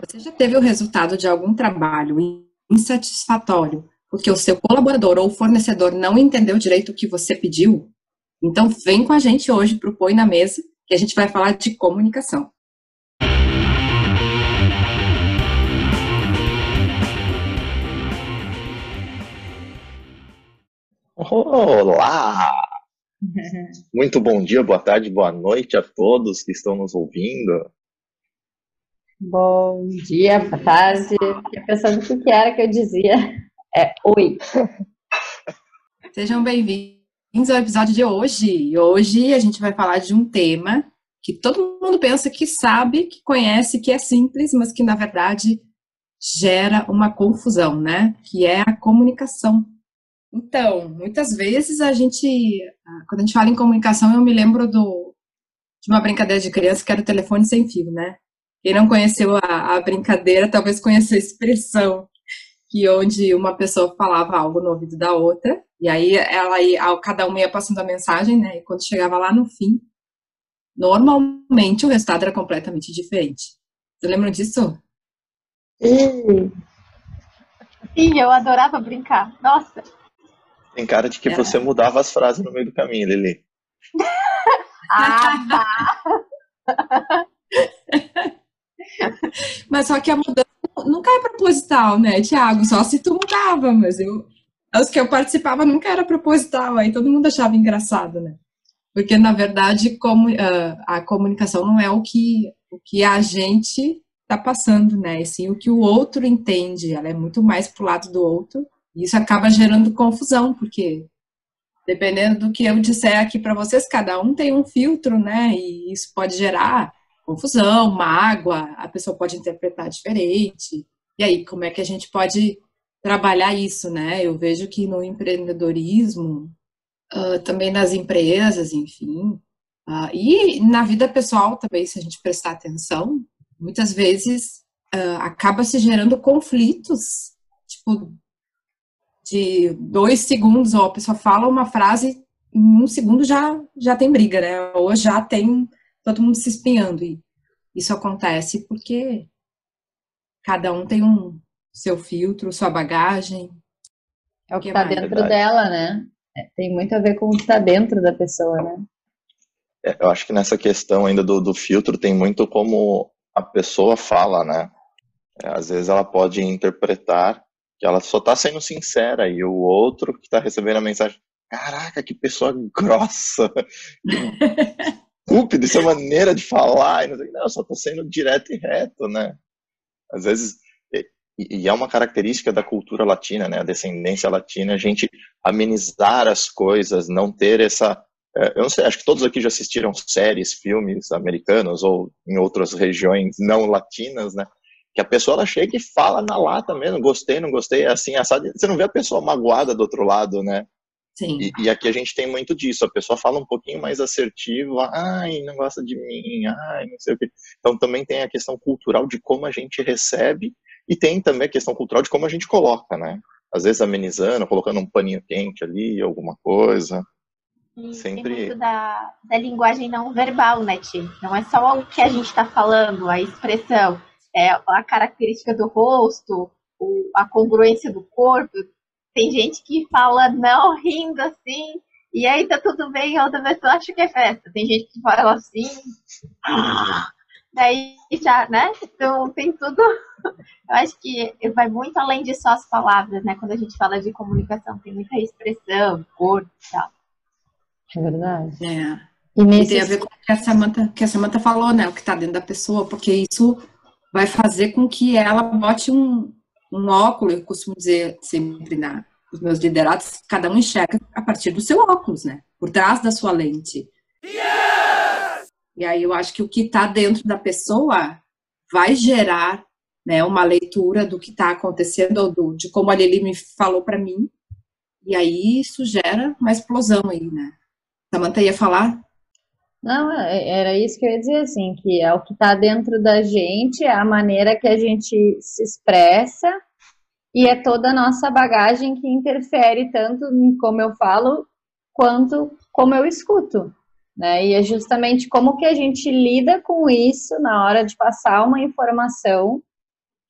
Você já teve o resultado de algum trabalho insatisfatório porque o seu colaborador ou fornecedor não entendeu direito o que você pediu? Então, vem com a gente hoje para o Põe na Mesa, que a gente vai falar de comunicação. Olá! Muito bom dia, boa tarde, boa noite a todos que estão nos ouvindo. Bom dia, boa tarde. Fiquei pensando o que era que eu dizia. É oi. Sejam bem-vindos ao episódio de hoje. Hoje a gente vai falar de um tema que todo mundo pensa que sabe, que conhece, que é simples, mas que na verdade gera uma confusão, né? Que é a comunicação. Então, muitas vezes a gente, quando a gente fala em comunicação, eu me lembro do, de uma brincadeira de criança que era o telefone sem fio, né? Quem não conheceu a, a brincadeira, talvez conheça a expressão que onde uma pessoa falava algo no ouvido da outra, e aí ela ia, cada uma ia passando a mensagem, né? E quando chegava lá no fim, normalmente o resultado era completamente diferente. Você lembra disso? Sim. Sim, eu adorava brincar. Nossa. Tem cara de que é. você mudava as frases no meio do caminho, Lili. ah, tá. Mas só que a mudança nunca é proposital, né, Tiago? Só se tu mudava, mas eu. Os que eu participava nunca era proposital, aí todo mundo achava engraçado, né? Porque, na verdade, como, uh, a comunicação não é o que, o que a gente está passando, né? E sim o que o outro entende. Ela é muito mais pro lado do outro. E isso acaba gerando confusão, porque dependendo do que eu disser aqui para vocês, cada um tem um filtro, né? E isso pode gerar confusão, mágoa, a pessoa pode interpretar diferente. E aí, como é que a gente pode trabalhar isso, né? Eu vejo que no empreendedorismo, uh, também nas empresas, enfim, uh, e na vida pessoal também, se a gente prestar atenção, muitas vezes uh, acaba se gerando conflitos, tipo, de dois segundos, ou a pessoa fala uma frase, em um segundo já, já tem briga, né? Ou já tem todo mundo se espinhando. E isso acontece porque cada um tem um seu filtro, sua bagagem. É o que está dentro Verdade. dela, né? É, tem muito a ver com o que está dentro da pessoa, né? É, eu acho que nessa questão ainda do, do filtro tem muito como a pessoa fala, né? É, às vezes ela pode interpretar que ela só está sendo sincera e o outro que está recebendo a mensagem, caraca, que pessoa grossa, estúpido, isso é maneira de falar. Não, sei, não, só tô sendo direto e reto, né? Às vezes, e, e, é uma característica da cultura latina, né? A descendência latina, a gente amenizar as coisas, não ter essa. É, eu não sei, acho que todos aqui já assistiram séries, filmes americanos ou em outras regiões não latinas, né? Que a pessoa ela chega e fala na lata mesmo, gostei, não gostei, é assim, assado. Você não vê a pessoa magoada do outro lado, né? Sim. E, e, aqui a gente tem muito disso. A pessoa fala um pouquinho mais assertivo, ai, não gosta de mim, ai, não sei o quê. Então também tem a questão cultural de como a gente recebe e tem também a questão cultural de como a gente coloca, né? Às vezes amenizando, colocando um paninho quente ali, alguma coisa. E Sempre... Tem muito da, da linguagem não verbal, né, Ti? Não é só o que a gente está falando, a expressão, é a característica do rosto, a congruência do corpo, tem gente que fala não rindo assim, e aí tá tudo bem, a outra pessoa acha que é festa. Tem gente que fala assim, daí já, né? Então tem tudo. Eu acho que vai muito além de só as palavras, né? Quando a gente fala de comunicação, tem muita expressão, corpo e tal. É verdade. É. E, nesse... e tem a ver com o que a, Samantha, que a Samantha falou, né? O que está dentro da pessoa, porque isso vai fazer com que ela bote um, um óculos, eu costumo dizer sempre na, os meus liderados, cada um enxerga a partir do seu óculos, né? Por trás da sua lente. Yes! E aí eu acho que o que está dentro da pessoa vai gerar né, uma leitura do que está acontecendo, do, de como a Lili me falou para mim. E aí isso gera uma explosão aí, né? Samanta ia falar? Não, é, era isso que eu ia dizer, assim, que é o que está dentro da gente, é a maneira que a gente se expressa e é toda a nossa bagagem que interfere tanto em como eu falo quanto como eu escuto, né? E é justamente como que a gente lida com isso na hora de passar uma informação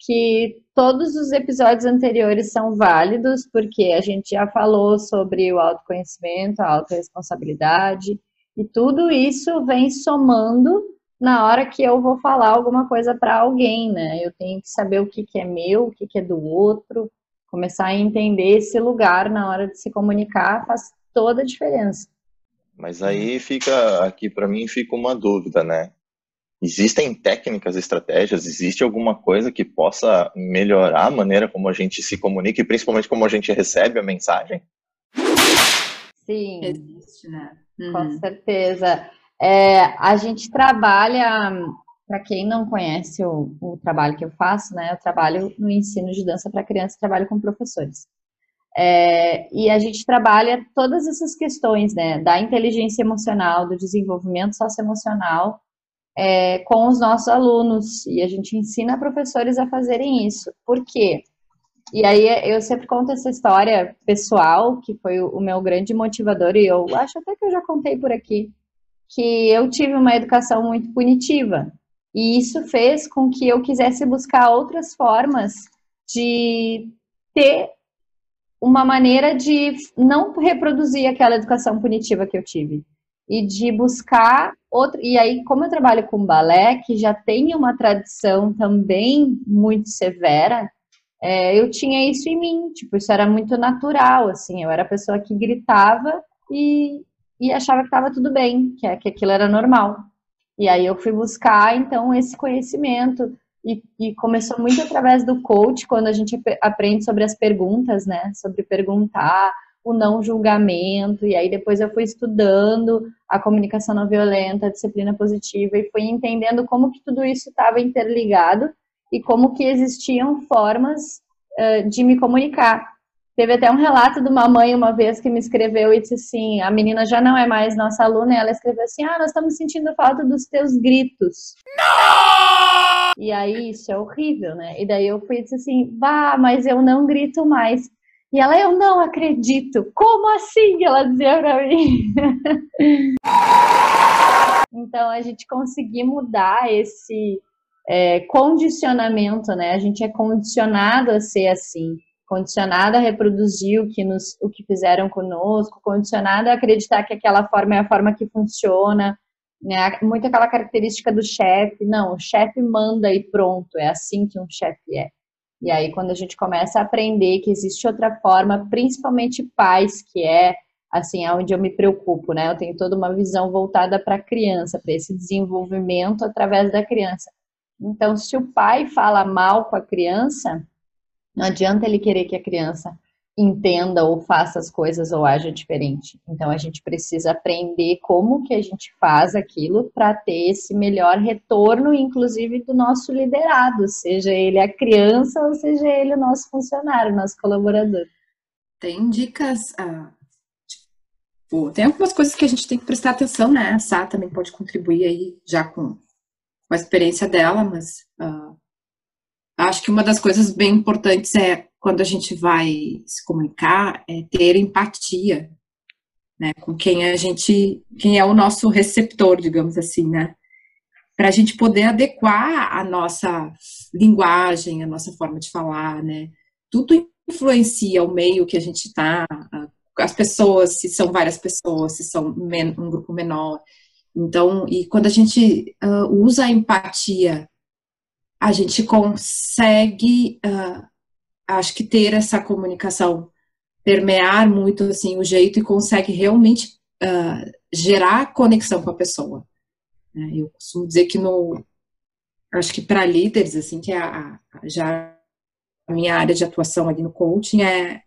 que todos os episódios anteriores são válidos, porque a gente já falou sobre o autoconhecimento, a autorresponsabilidade, e tudo isso vem somando na hora que eu vou falar alguma coisa para alguém, né? Eu tenho que saber o que, que é meu, o que, que é do outro, começar a entender esse lugar na hora de se comunicar faz toda a diferença. Mas aí fica, aqui para mim fica uma dúvida, né? Existem técnicas, estratégias, existe alguma coisa que possa melhorar a maneira como a gente se comunica e principalmente como a gente recebe a mensagem? Sim. Existe, né? Uhum. Com certeza. É, a gente trabalha, para quem não conhece o, o, trabalho que eu faço, né? Eu trabalho no ensino de dança para crianças, trabalho com professores. É, e a gente trabalha todas essas questões, né? Da inteligência emocional, do desenvolvimento socioemocional é, com os nossos alunos. E a gente ensina professores a fazerem isso. Por quê? E aí eu sempre conto essa história pessoal, que foi o meu grande motivador, e eu acho até que eu já contei por aqui, que eu tive uma educação muito punitiva. E isso fez com que eu quisesse buscar outras formas de ter uma maneira de não reproduzir aquela educação punitiva que eu tive e de buscar outro. E aí, como eu trabalho com balé, que já tem uma tradição também muito severa, é, eu tinha isso em mim, tipo, isso era muito natural, assim, eu era a pessoa que gritava e, e achava que estava tudo bem, que, que aquilo era normal. E aí eu fui buscar, então, esse conhecimento, e, e, começou muito através do coach, quando a gente aprende sobre as perguntas, né, sobre perguntar, o não julgamento, e aí depois eu fui estudando a comunicação não violenta, a disciplina positiva, e fui entendendo como que tudo isso estava interligado e como que existiam formas uh, de me comunicar. Teve até um relato de uma mãe uma vez que me escreveu e disse assim: a menina já não é mais nossa aluna, e ela escreveu assim: ah, nós estamos sentindo falta dos teus gritos. Não! E aí isso é horrível, né? E daí eu fui e disse assim: vá, mas eu não grito mais. E ela, eu não acredito. Como assim? Ela dizia pra mim. então a gente conseguir mudar esse é, condicionamento, né? A gente é condicionado a ser assim, condicionado a reproduzir o que, nos, o que fizeram conosco, condicionado a acreditar que aquela forma é a forma que funciona. Né? Muito aquela característica do chefe, não, o chefe manda e pronto, é assim que um chefe é. E aí, quando a gente começa a aprender que existe outra forma, principalmente pais, que é assim, é onde eu me preocupo, né? Eu tenho toda uma visão voltada para a criança, para esse desenvolvimento através da criança. Então, se o pai fala mal com a criança, não adianta ele querer que a criança entenda ou faça as coisas ou haja diferente. Então a gente precisa aprender como que a gente faz aquilo para ter esse melhor retorno, inclusive do nosso liderado, seja ele a criança ou seja ele o nosso funcionário, nosso colaborador. Tem dicas, ah, tipo, tem algumas coisas que a gente tem que prestar atenção, né? A Sá também pode contribuir aí já com, com a experiência dela, mas ah, acho que uma das coisas bem importantes é quando a gente vai se comunicar, é ter empatia, né, com quem a gente, quem é o nosso receptor, digamos assim, né, para a gente poder adequar a nossa linguagem, a nossa forma de falar, né, tudo influencia o meio que a gente está, as pessoas, se são várias pessoas, se são um grupo menor, então, e quando a gente uh, usa a empatia, a gente consegue uh, acho que ter essa comunicação, permear muito assim o jeito e consegue realmente uh, gerar conexão com a pessoa. Né? Eu costumo dizer que no, acho que para líderes assim que é a, a, já a minha área de atuação ali no coaching é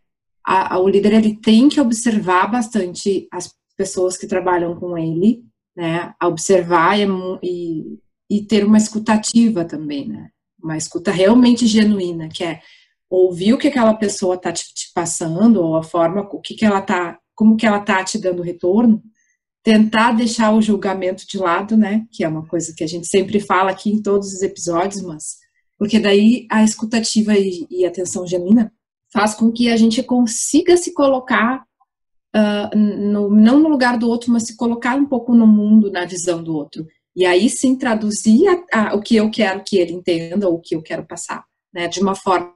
a, o líder ele tem que observar bastante as pessoas que trabalham com ele, né? observar e, e, e ter uma escutativa também, né? Uma escuta realmente genuína, que é ouvir o que aquela pessoa está te, te, passando, ou a forma, o que, que ela tá, como que ela tá te dando retorno, tentar deixar o julgamento de lado, né, que é uma coisa que a gente sempre fala aqui em todos os episódios, mas, porque daí a escutativa e, e atenção genuína faz com que a gente consiga se colocar, uh, no, não no lugar do outro, mas se colocar um pouco no mundo, na visão do outro, e aí sim traduzir a, a, o que eu quero que ele entenda, ou o que eu quero passar. né, de uma forma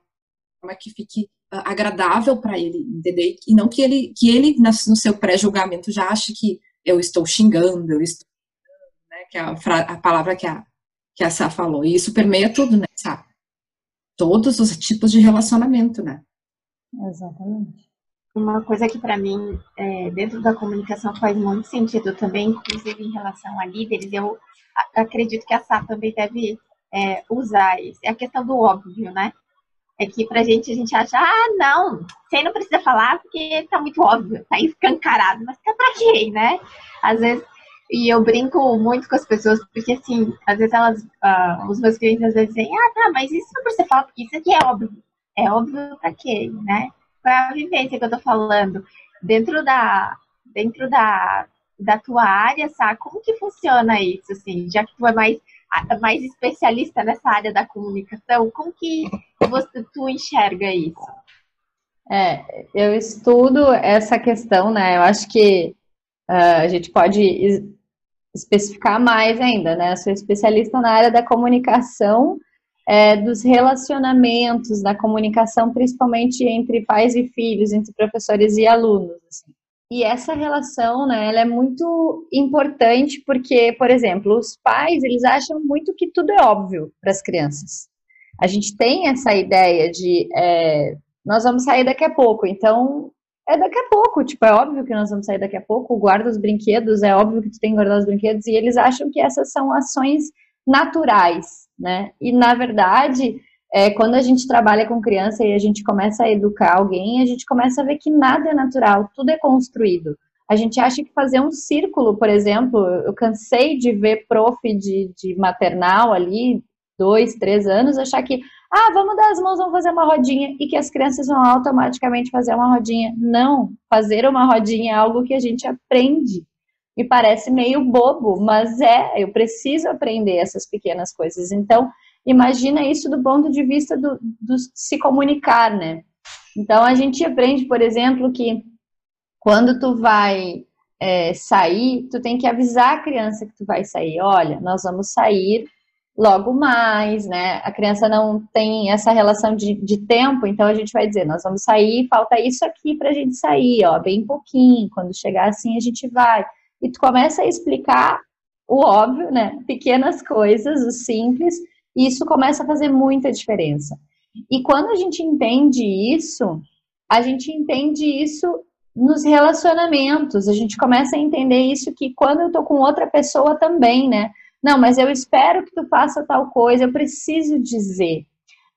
que fique uh, agradável para ele, entender? E não que ele, que ele no seu pré-julgamento já ache que eu estou xingando, eu estou, né, que é a, a palavra que a, que a Sá falou. E isso permeia tudo, né, Sá? Todos os tipos de relacionamento, né? Exatamente. Uma coisa que para mim, é, dentro da comunicação, faz muito sentido também, inclusive em relação a líderes, eu acredito que a Sá também deve é, usar isso. É a questão do óbvio, né? É que pra gente, a gente acha, ah, não, você não precisa falar porque tá muito óbvio, tá escancarado, mas tá pra quê, né? Às vezes, e eu brinco muito com as pessoas, porque assim, às vezes elas, uh, os meus clientes às vezes dizem, ah, tá, mas isso não precisa falar, porque isso aqui é óbvio. É óbvio pra quê, né? Qual é a vivência que eu tô falando? Dentro da, dentro da, da tua área, sabe? Como que funciona isso, assim? Já que tu é mais, mais especialista nessa área da comunicação, como que você, tu enxerga isso? É, eu estudo essa questão, né? Eu acho que uh, a gente pode especificar mais ainda, né? Eu sou especialista na área da comunicação é, dos relacionamentos, da comunicação, principalmente entre pais e filhos, entre professores e alunos. Assim. E essa relação, né, ela é muito importante porque, por exemplo, os pais, eles acham muito que tudo é óbvio para as crianças. A gente tem essa ideia de, é, nós vamos sair daqui a pouco, então é daqui a pouco, tipo, é óbvio que nós vamos sair daqui a pouco, guarda os brinquedos, é óbvio que tu tem que guardar os brinquedos, e eles acham que essas são ações naturais, né? E na verdade, é, quando a gente trabalha com criança e a gente começa a educar alguém, a gente começa a ver que nada é natural, tudo é construído. A gente acha que fazer um círculo, por exemplo, eu cansei de ver prof de, de maternal ali, dois, três anos, achar que, ah, vamos dar as mãos, vamos fazer uma rodinha, e que as crianças vão automaticamente fazer uma rodinha. Não, fazer uma rodinha é algo que a gente aprende me parece meio bobo, mas é, eu preciso aprender essas pequenas coisas. Então, imagina isso do ponto de vista do, do se comunicar, né? Então, a gente aprende, por exemplo, que quando tu vai é, sair, tu tem que avisar a criança que tu vai sair. Olha, nós vamos sair logo mais, né? A criança não tem essa relação de, de tempo, então a gente vai dizer, nós vamos sair, falta isso aqui pra gente sair, ó, bem pouquinho. Quando chegar assim, a gente vai e tu começa a explicar o óbvio, né? Pequenas coisas, o simples, e isso começa a fazer muita diferença. E quando a gente entende isso, a gente entende isso nos relacionamentos, a gente começa a entender isso que quando eu tô com outra pessoa também, né? Não, mas eu espero que tu faça tal coisa, eu preciso dizer.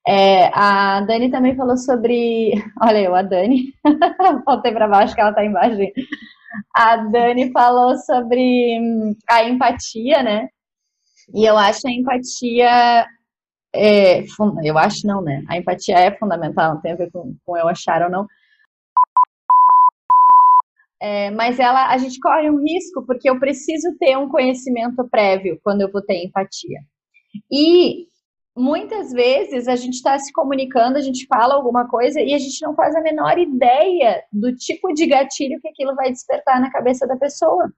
É, a Dani também falou sobre. Olha eu, a Dani. Voltei para baixo que ela tá embaixo. A Dani falou sobre hum, a empatia, né? E eu acho a empatia. É, eu acho não, né? A empatia é fundamental, não tem a ver com, com eu achar ou não. É, mas ela, a gente corre um risco porque eu preciso ter um conhecimento prévio quando eu vou ter empatia. E muitas vezes a gente está se comunicando, a gente fala alguma coisa e a gente não faz a menor ideia do tipo de gatilho que aquilo vai despertar na cabeça da pessoa.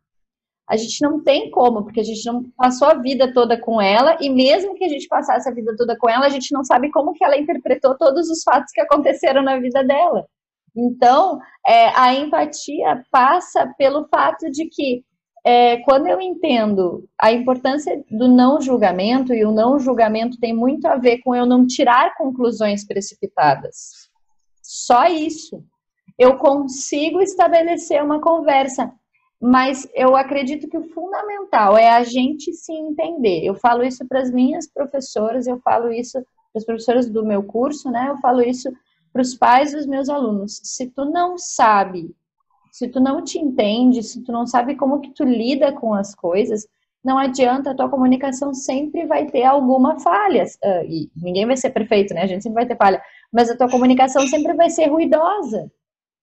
A gente não tem como, porque a gente não passou a vida toda com ela, e mesmo que a gente passasse a vida toda com ela, a gente não sabe como que ela interpretou todos os fatos que aconteceram na vida dela. Então, é, a empatia passa pelo fato de que é, quando eu entendo a importância do não julgamento, e o não julgamento tem muito a ver com eu não tirar conclusões precipitadas. Só isso. Eu consigo estabelecer uma conversa, mas eu acredito que o fundamental é a gente se entender. Eu falo isso para as minhas professoras, eu falo isso para as professoras do meu curso, né? Eu falo isso para os pais dos meus alunos. Se tu não sabe se tu não te entende, se tu não sabe como que tu lida com as coisas, não adianta, a tua comunicação sempre vai ter alguma falha. Uh, e ninguém vai ser perfeito, né? A gente sempre vai ter falha. Mas a tua comunicação sempre vai ser ruidosa.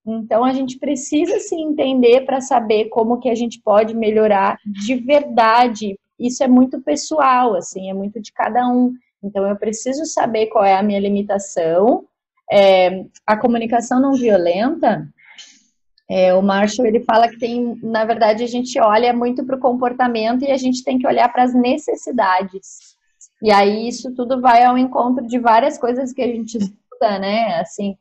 Então a gente precisa se entender para saber como que a gente pode melhorar de verdade. Isso é muito pessoal, assim, é muito de cada um. Então eu preciso saber qual é a minha limitação. É, a comunicação não violenta, é, o Marshall ele fala que tem, na verdade, a gente olha muito para o comportamento e a gente tem que olhar para as necessidades. E aí isso tudo vai ao encontro de várias coisas que a gente estuda, né? Assim,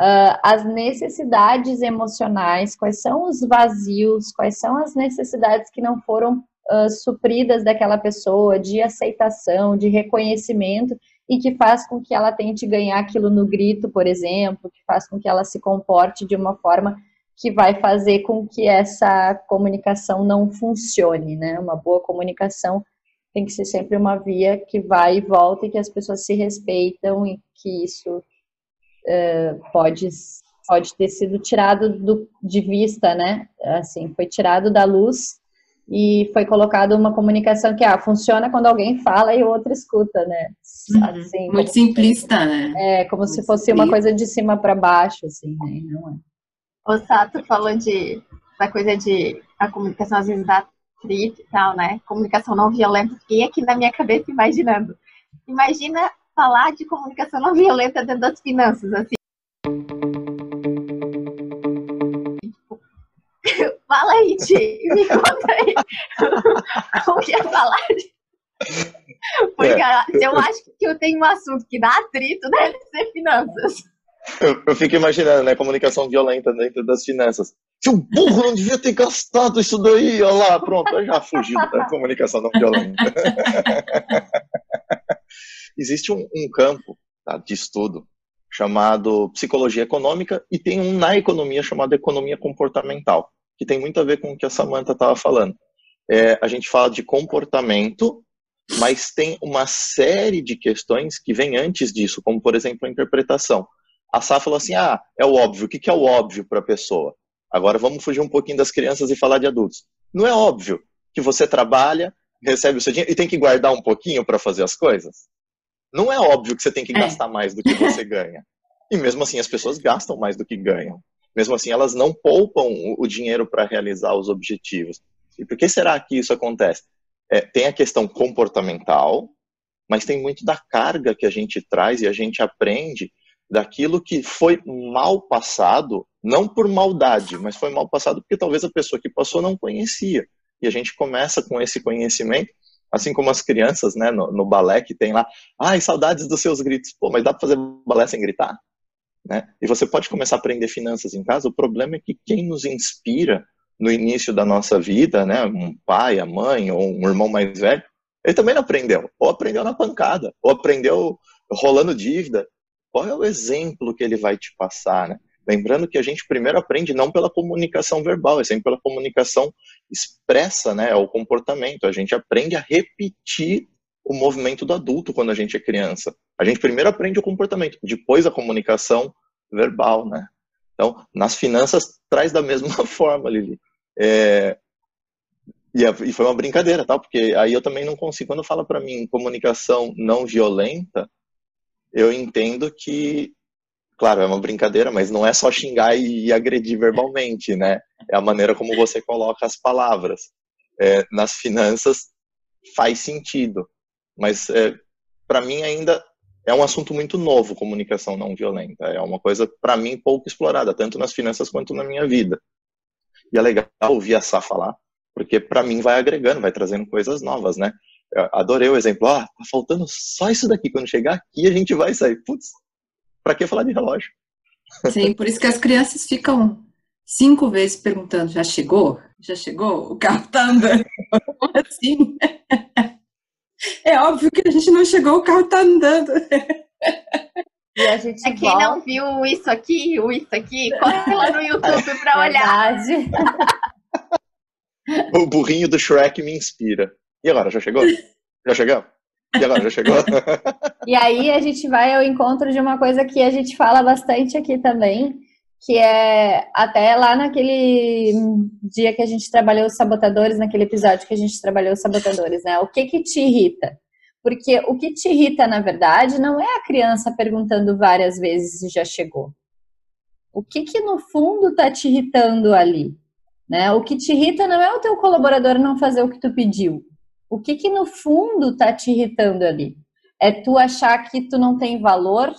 uh, as necessidades emocionais, quais são os vazios, quais são as necessidades que não foram uh, supridas daquela pessoa, de aceitação, de reconhecimento, e que faz com que ela tente ganhar aquilo no grito, por exemplo, que faz com que ela se comporte de uma forma que vai fazer com que essa comunicação não funcione, né? Uma boa comunicação tem que ser sempre uma via que vai e volta e que as pessoas se respeitam e que isso uh, pode pode ter sido tirado do, de vista, né? Assim, foi tirado da luz e foi colocado uma comunicação que ah, funciona quando alguém fala e o outro escuta, né? Uhum. Assim, Muito simplista, né? É, como Muito se fosse simplista. uma coisa de cima para baixo, assim, né? Não é. O Sato falou de da coisa de a comunicação às vezes dá atrito e tal, né? Comunicação não violenta. Fiquei aqui na minha cabeça imaginando. Imagina falar de comunicação não violenta dentro das finanças, assim. Fala aí, Ti, me conta aí. Como que é falar de... Porque é. eu acho que eu tenho um assunto que dá atrito, deve ser finanças. Eu, eu, fico imaginando, né? Comunicação violenta dentro das finanças. Seu burro não devia ter gastado isso daí, olha lá, pronto, eu já fugi da comunicação não violenta. Existe um, um campo tá, de estudo chamado psicologia econômica e tem um na economia chamado economia comportamental que tem muito a ver com o que a Samantha estava falando. É, a gente fala de comportamento, mas tem uma série de questões que vêm antes disso, como, por exemplo, a interpretação. A Sá falou assim, ah, é o óbvio. O que é o óbvio para a pessoa? Agora vamos fugir um pouquinho das crianças e falar de adultos. Não é óbvio que você trabalha, recebe o seu dinheiro e tem que guardar um pouquinho para fazer as coisas? Não é óbvio que você tem que é. gastar mais do que você ganha. E mesmo assim as pessoas gastam mais do que ganham. Mesmo assim, elas não poupam o dinheiro para realizar os objetivos. E por que será que isso acontece? É, tem a questão comportamental, mas tem muito da carga que a gente traz e a gente aprende daquilo que foi mal passado, não por maldade, mas foi mal passado porque talvez a pessoa que passou não conhecia. E a gente começa com esse conhecimento, assim como as crianças, né, no, no balé que tem lá, ai, saudades dos seus gritos. Pô, mas dá para fazer balé sem gritar? Né? E você pode começar a aprender finanças em casa. O problema é que quem nos inspira no início da nossa vida, né, um pai, a mãe ou um irmão mais velho, ele também não aprendeu. Ou aprendeu na pancada, ou aprendeu rolando dívida. Qual é o exemplo que ele vai te passar, né? Lembrando que a gente primeiro aprende não pela comunicação verbal, é sempre pela comunicação expressa, né? É o comportamento. A gente aprende a repetir o movimento do adulto quando a gente é criança. A gente primeiro aprende o comportamento, depois a comunicação verbal, né? Então, nas finanças, traz da mesma forma, Lili. É, e, foi uma brincadeira, tá? Porque aí eu também não consigo. Quando fala para mim comunicação não violenta, eu entendo que, claro, é uma brincadeira, mas não é só xingar e agredir verbalmente, né? É a maneira como você coloca as palavras. É, nas finanças faz sentido mas é, para mim ainda é um assunto muito novo, comunicação não violenta. É uma coisa, para mim, pouco explorada, tanto nas finanças quanto na minha vida. E é legal ouvir a Sá falar, porque para mim vai agregando, vai trazendo coisas novas, né? Adorei o exemplo, ah, tá faltando só isso daqui, quando chegar aqui a gente vai sair. Putz, pra que falar de relógio? Sim, por isso que as crianças ficam cinco vezes perguntando, já chegou? Já chegou? O carro tá andando? Como assim? É óbvio que a gente não chegou, o carro tá andando. E a gente é quem não viu isso aqui, o isso aqui, corre lá no YouTube pra olhar. o burrinho do Shrek me inspira. E agora, já chegou? Já chegou? E agora, já chegou? e aí a gente vai ao encontro de uma coisa que a gente fala bastante aqui também, que é até lá naquele dia que a gente trabalhou os sabotadores, naquele episódio que a gente trabalhou os sabotadores, né? O que que te irrita? Porque o que te irrita, na verdade, não é a criança perguntando várias vezes se já chegou. O que que no fundo tá te irritando ali? Né? O que te irrita não é o teu colaborador não fazer o que tu pediu. O que que no fundo tá te irritando ali? É tu achar que tu não tem valor,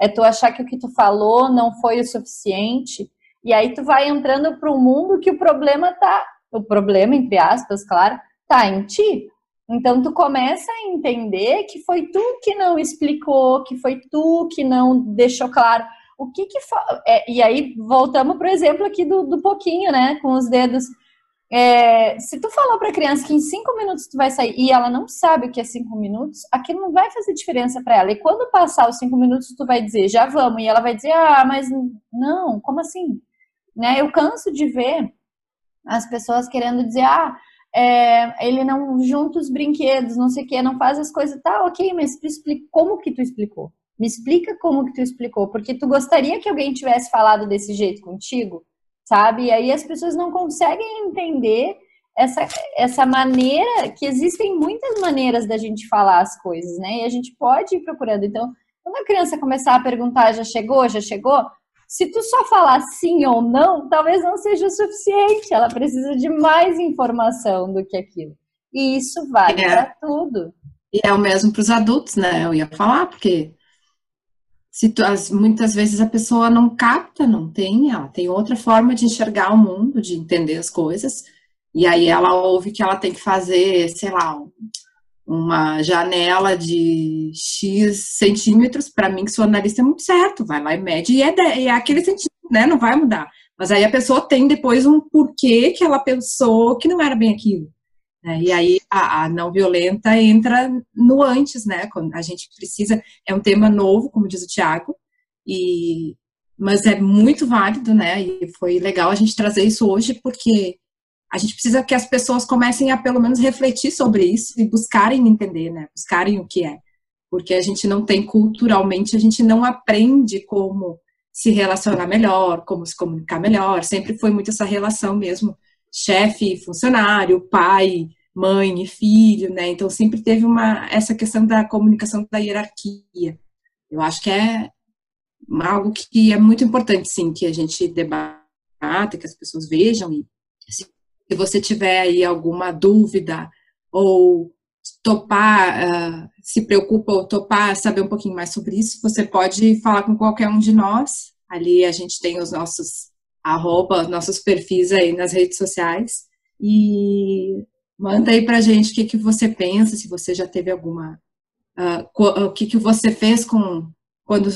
é tu achar que o que tu falou não foi o suficiente, e aí tu vai entrando para um mundo que o problema tá, o problema entre aspas, claro, tá em ti. Então tu começa a entender que foi tu que não explicou, que foi tu que não deixou claro o que que é, e aí voltamos para o exemplo aqui do, do pouquinho, né, com os dedos. É, se tu falou para a criança que em cinco minutos tu vai sair e ela não sabe o que é cinco minutos, aquilo não vai fazer diferença para ela. E quando passar os cinco minutos, tu vai dizer, já vamos, e ela vai dizer, ah, mas não, como assim? Né? Eu canso de ver as pessoas querendo dizer, ah, é, ele não junta os brinquedos, não sei o que, não faz as coisas, tá, ok, mas tu explica, como que tu explicou? Me explica como que tu explicou, porque tu gostaria que alguém tivesse falado desse jeito contigo? Sabe? E aí as pessoas não conseguem entender essa, essa maneira, que existem muitas maneiras da gente falar as coisas, né? E a gente pode ir procurando. Então, quando a criança começar a perguntar, já chegou, já chegou? Se tu só falar sim ou não, talvez não seja o suficiente. Ela precisa de mais informação do que aquilo. E isso vale é. para tudo. E é o mesmo para os adultos, né? Eu ia falar, porque muitas vezes a pessoa não capta, não tem, ela tem outra forma de enxergar o mundo, de entender as coisas, e aí ela ouve que ela tem que fazer, sei lá, uma janela de X centímetros, para mim, que sou analista, é muito certo, vai lá e mede, e é, de, é aquele centímetro, né, não vai mudar. Mas aí a pessoa tem depois um porquê que ela pensou que não era bem aquilo. Né? E aí a, a, não violenta entra no antes, né? Quando a gente precisa, é um tema novo, como diz o Tiago, e mas é muito válido, né? E foi legal a gente trazer isso hoje porque a gente precisa que as pessoas comecem a pelo menos refletir sobre isso e buscarem entender, né? Buscarem o que é. Porque a gente não tem culturalmente, a gente não aprende como se relacionar melhor, como se comunicar melhor. Sempre foi muito essa relação mesmo chefe e funcionário, pai, mãe e filho, né? Então sempre teve uma essa questão da comunicação da hierarquia. Eu acho que é algo que é muito importante, sim, que a gente debata, que as pessoas vejam e se você tiver aí alguma dúvida ou topar, uh, se preocupa ou topar, saber um pouquinho mais sobre isso, você pode falar com qualquer um de nós. Ali a gente tem os nossos arroba, nossos perfis aí nas redes sociais. E manda aí pra gente o que, que você pensa, se você já teve alguma. Uh, o que, que você fez com. Quando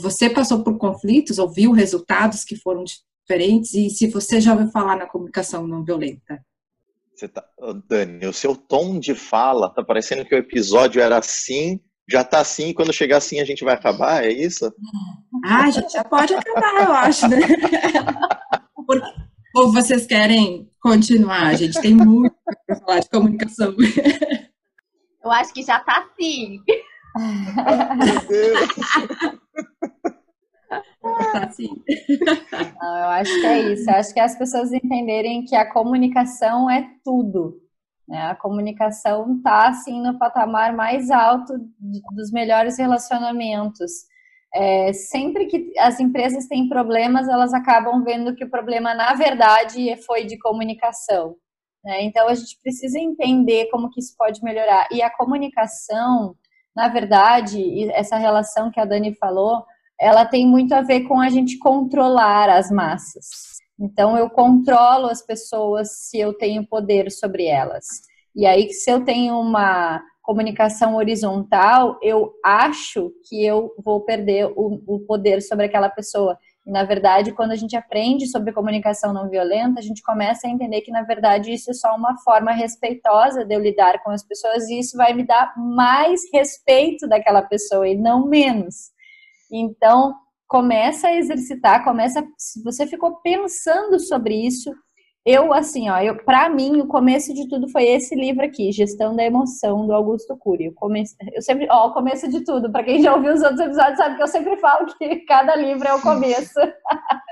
você passou por conflitos, ou viu resultados que foram diferentes, e se você já ouviu falar na comunicação não violenta. Tá, Dani, o seu tom de fala tá parecendo que o episódio era assim, já tá assim, quando chegar assim a gente vai acabar, é isso? Ah, a gente já pode acabar, eu acho, né? Porque, ou vocês querem continuar? A gente tem muito para falar de comunicação. Eu acho que já tá assim. Meu Deus! Tá assim. Não, eu acho que é isso. Eu acho que as pessoas entenderem que a comunicação é tudo. Né? A comunicação está assim no patamar mais alto dos melhores relacionamentos. É, sempre que as empresas têm problemas, elas acabam vendo que o problema, na verdade, foi de comunicação. Né? Então, a gente precisa entender como que isso pode melhorar. E a comunicação, na verdade, essa relação que a Dani falou, ela tem muito a ver com a gente controlar as massas. Então, eu controlo as pessoas se eu tenho poder sobre elas. E aí, se eu tenho uma comunicação horizontal, eu acho que eu vou perder o, o poder sobre aquela pessoa. E, na verdade, quando a gente aprende sobre comunicação não violenta, a gente começa a entender que, na verdade, isso é só uma forma respeitosa de eu lidar com as pessoas e isso vai me dar mais respeito daquela pessoa e não menos. Então, começa a exercitar, começa. Se você ficou pensando sobre isso, eu, assim, ó, eu, para mim, o começo de tudo foi esse livro aqui, Gestão da Emoção, do Augusto Cury. Eu, comece, eu sempre, ó, o começo de tudo. Para quem já ouviu os outros episódios, sabe que eu sempre falo que cada livro é o começo.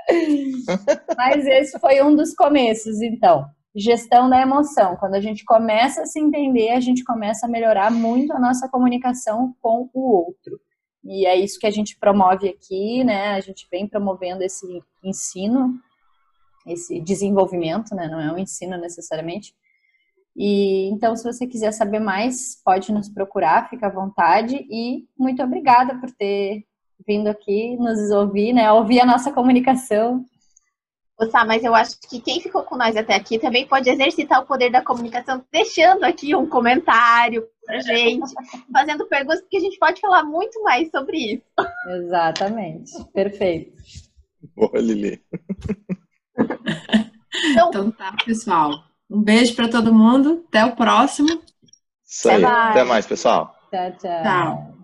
Mas esse foi um dos começos, então. Gestão da emoção. Quando a gente começa a se entender, a gente começa a melhorar muito a nossa comunicação com o outro. E é isso que a gente promove aqui, né? A gente vem promovendo esse ensino esse desenvolvimento, né? Não é um ensino necessariamente. E então, se você quiser saber mais, pode nos procurar, fica à vontade. E muito obrigada por ter vindo aqui nos ouvir, né? Ouvir a nossa comunicação. Sá, mas eu acho que quem ficou com nós até aqui também pode exercitar o poder da comunicação, deixando aqui um comentário pra gente, fazendo perguntas, porque a gente pode falar muito mais sobre isso. Exatamente. Perfeito. Boa, Lili. Então, então tá, pessoal. Um beijo para todo mundo. Até o próximo. Isso aí. Até mais, Até mais pessoal. Tchau, tchau. Tchau.